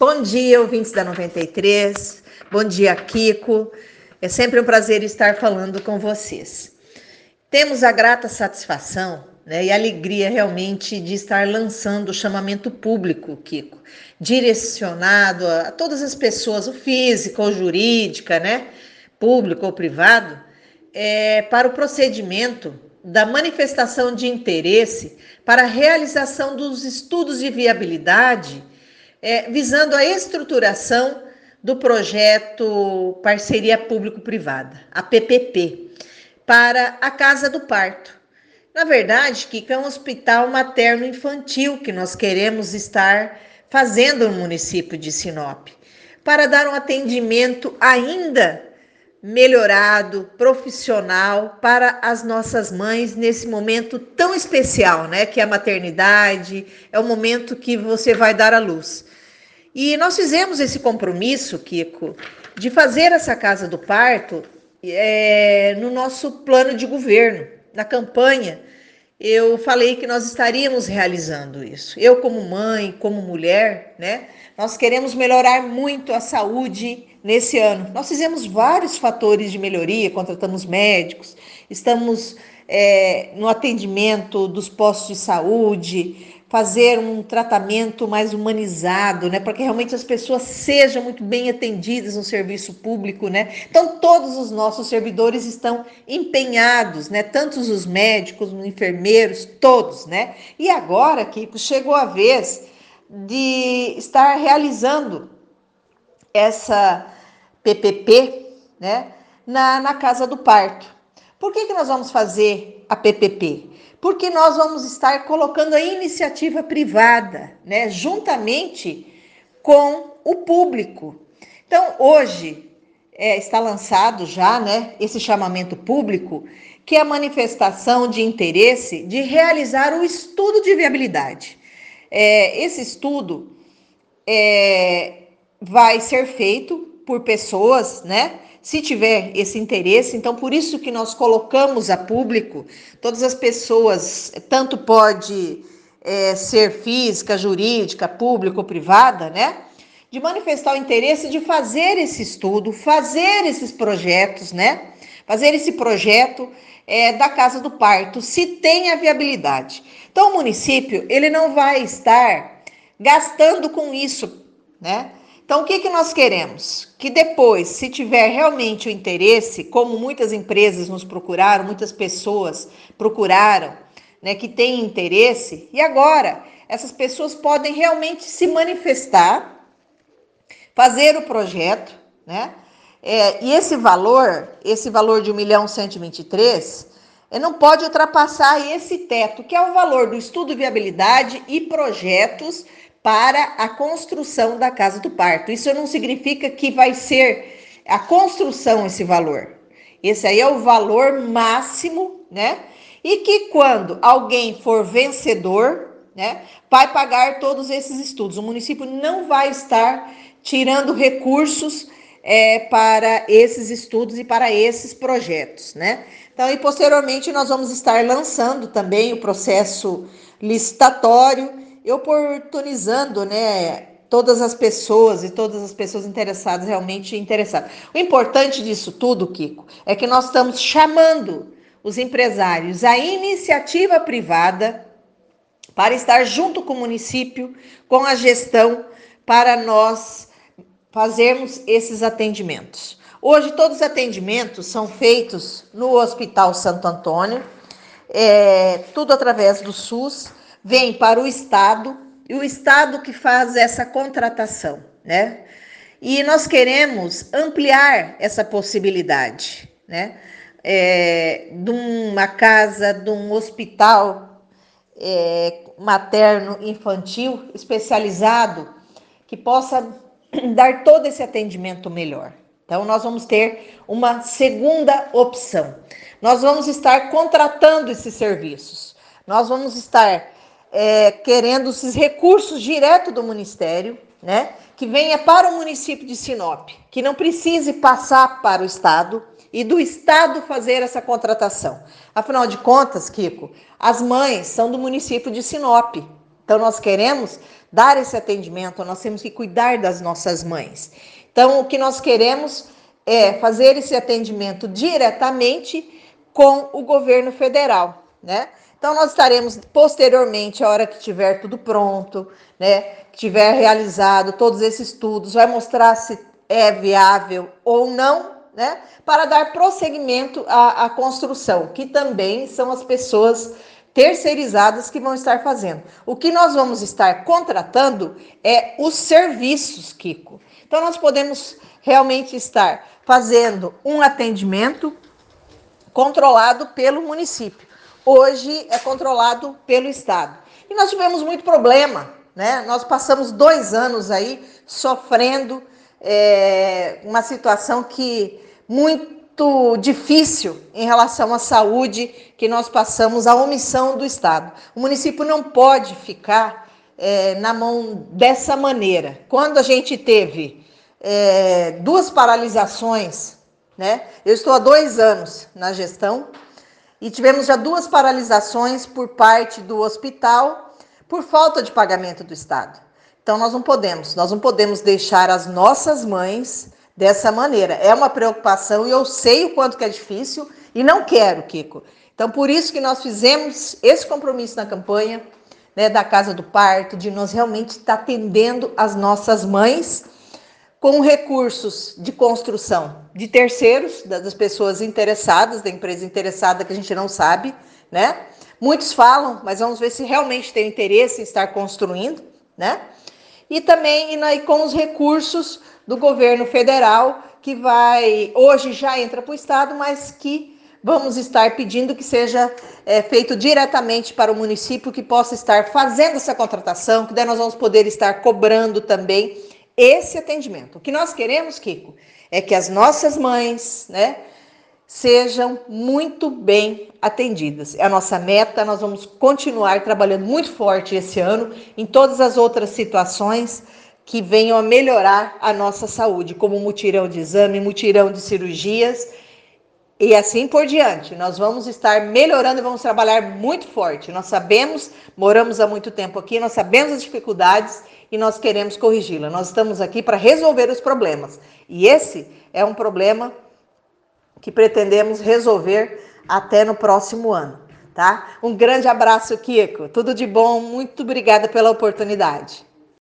Bom dia, ouvintes da 93. Bom dia, Kiko. É sempre um prazer estar falando com vocês. Temos a grata satisfação né, e alegria realmente de estar lançando o chamamento público, Kiko, direcionado a, todas as pessoas, o físico ou jurídica, né, público ou privado, é, para o procedimento da manifestação de interesse para a realização dos estudos de viabilidade, é, visando a estruturação do projeto Parceria Público-Privada, a PPP, para a Casa do Parto. Na verdade, que é um hospital materno-infantil que nós queremos estar fazendo no município de Sinop, para dar um atendimento ainda melhorado, profissional para as nossas mães nesse momento tão especial, né? Que é a maternidade, é o momento que você vai dar à luz. E nós fizemos esse compromisso, Kiko, de fazer essa casa do parto é, no nosso plano de governo, na campanha. Eu falei que nós estaríamos realizando isso. Eu, como mãe, como mulher, né? Nós queremos melhorar muito a saúde nesse ano. Nós fizemos vários fatores de melhoria, contratamos médicos, estamos é, no atendimento dos postos de saúde, fazer um tratamento mais humanizado, né, para que realmente as pessoas sejam muito bem atendidas no serviço público, né? Então todos os nossos servidores estão empenhados, né, tanto os médicos, os enfermeiros, todos, né? E agora, Kiko, chegou a vez de estar realizando essa PPP, né, na, na casa do parto. Por que, que nós vamos fazer a PPP? Porque nós vamos estar colocando a iniciativa privada, né, juntamente com o público. Então, hoje é, está lançado já, né, esse chamamento público, que é a manifestação de interesse de realizar o estudo de viabilidade. É, esse estudo é, vai ser feito por pessoas, né? Se tiver esse interesse, então por isso que nós colocamos a público, todas as pessoas, tanto pode é, ser física, jurídica, pública ou privada, né? De manifestar o interesse de fazer esse estudo, fazer esses projetos, né? Fazer esse projeto é, da casa do parto, se tem a viabilidade. Então, o município ele não vai estar gastando com isso, né? Então, o que, que nós queremos? Que depois, se tiver realmente o interesse, como muitas empresas nos procuraram, muitas pessoas procuraram, né, que têm interesse, e agora essas pessoas podem realmente se manifestar, fazer o projeto, né? É, e esse valor, esse valor de 1 milhão 123, não pode ultrapassar esse teto, que é o valor do estudo de viabilidade e projetos para a construção da casa do parto. Isso não significa que vai ser a construção esse valor. Esse aí é o valor máximo, né? E que quando alguém for vencedor, né, vai pagar todos esses estudos. O município não vai estar tirando recursos é, para esses estudos e para esses projetos, né? Então, e posteriormente nós vamos estar lançando também o processo licitatório oportunizando, né, todas as pessoas e todas as pessoas interessadas realmente interessadas. O importante disso tudo, Kiko, é que nós estamos chamando os empresários à iniciativa privada para estar junto com o município, com a gestão, para nós fazermos esses atendimentos. Hoje, todos os atendimentos são feitos no Hospital Santo Antônio, é, tudo através do SUS vem para o Estado e o Estado que faz essa contratação, né? E nós queremos ampliar essa possibilidade, né? É, de uma casa, de um hospital é, materno infantil especializado que possa dar todo esse atendimento melhor. Então, nós vamos ter uma segunda opção. Nós vamos estar contratando esses serviços. Nós vamos estar é, querendo esses recursos direto do Ministério, né? Que venha para o município de Sinop, que não precise passar para o Estado e do Estado fazer essa contratação. Afinal de contas, Kiko, as mães são do município de Sinop. Então, nós queremos dar esse atendimento, nós temos que cuidar das nossas mães. Então, o que nós queremos é fazer esse atendimento diretamente com o governo federal, né? Então, nós estaremos posteriormente, a hora que tiver tudo pronto, né? Tiver realizado todos esses estudos, vai mostrar se é viável ou não, né? Para dar prosseguimento à, à construção, que também são as pessoas terceirizadas que vão estar fazendo. O que nós vamos estar contratando é os serviços, Kiko. Então, nós podemos realmente estar fazendo um atendimento controlado pelo município. Hoje é controlado pelo Estado. E nós tivemos muito problema, né? Nós passamos dois anos aí sofrendo é, uma situação que muito difícil em relação à saúde que nós passamos, a omissão do Estado. O município não pode ficar é, na mão dessa maneira. Quando a gente teve é, duas paralisações, né? Eu estou há dois anos na gestão e tivemos já duas paralisações por parte do hospital por falta de pagamento do Estado. Então nós não podemos, nós não podemos deixar as nossas mães dessa maneira. É uma preocupação e eu sei o quanto que é difícil e não quero, Kiko. Então por isso que nós fizemos esse compromisso na campanha né, da Casa do Parto, de nós realmente estar atendendo as nossas mães com recursos de construção de terceiros, das pessoas interessadas, da empresa interessada que a gente não sabe, né? Muitos falam, mas vamos ver se realmente tem interesse em estar construindo, né? E também e com os recursos do governo federal, que vai, hoje já entra para o Estado, mas que vamos estar pedindo que seja é, feito diretamente para o município, que possa estar fazendo essa contratação, que daí nós vamos poder estar cobrando também esse atendimento. O que nós queremos, Kiko, é que as nossas mães, né, sejam muito bem atendidas. É a nossa meta, nós vamos continuar trabalhando muito forte esse ano em todas as outras situações que venham a melhorar a nossa saúde, como mutirão de exame, mutirão de cirurgias e assim por diante. Nós vamos estar melhorando e vamos trabalhar muito forte. Nós sabemos, moramos há muito tempo aqui, nós sabemos as dificuldades e nós queremos corrigi-la. Nós estamos aqui para resolver os problemas. E esse é um problema que pretendemos resolver até no próximo ano, tá? Um grande abraço, Kiko. Tudo de bom. Muito obrigada pela oportunidade.